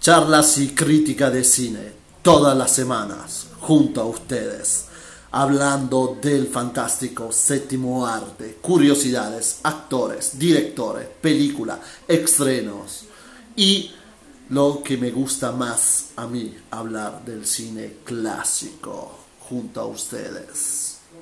charlas y crítica de cine todas las semanas junto a ustedes, hablando del fantástico séptimo arte, curiosidades, actores, directores, película, estrenos y lo que me gusta más a mí, hablar del cine clásico junto a ustedes.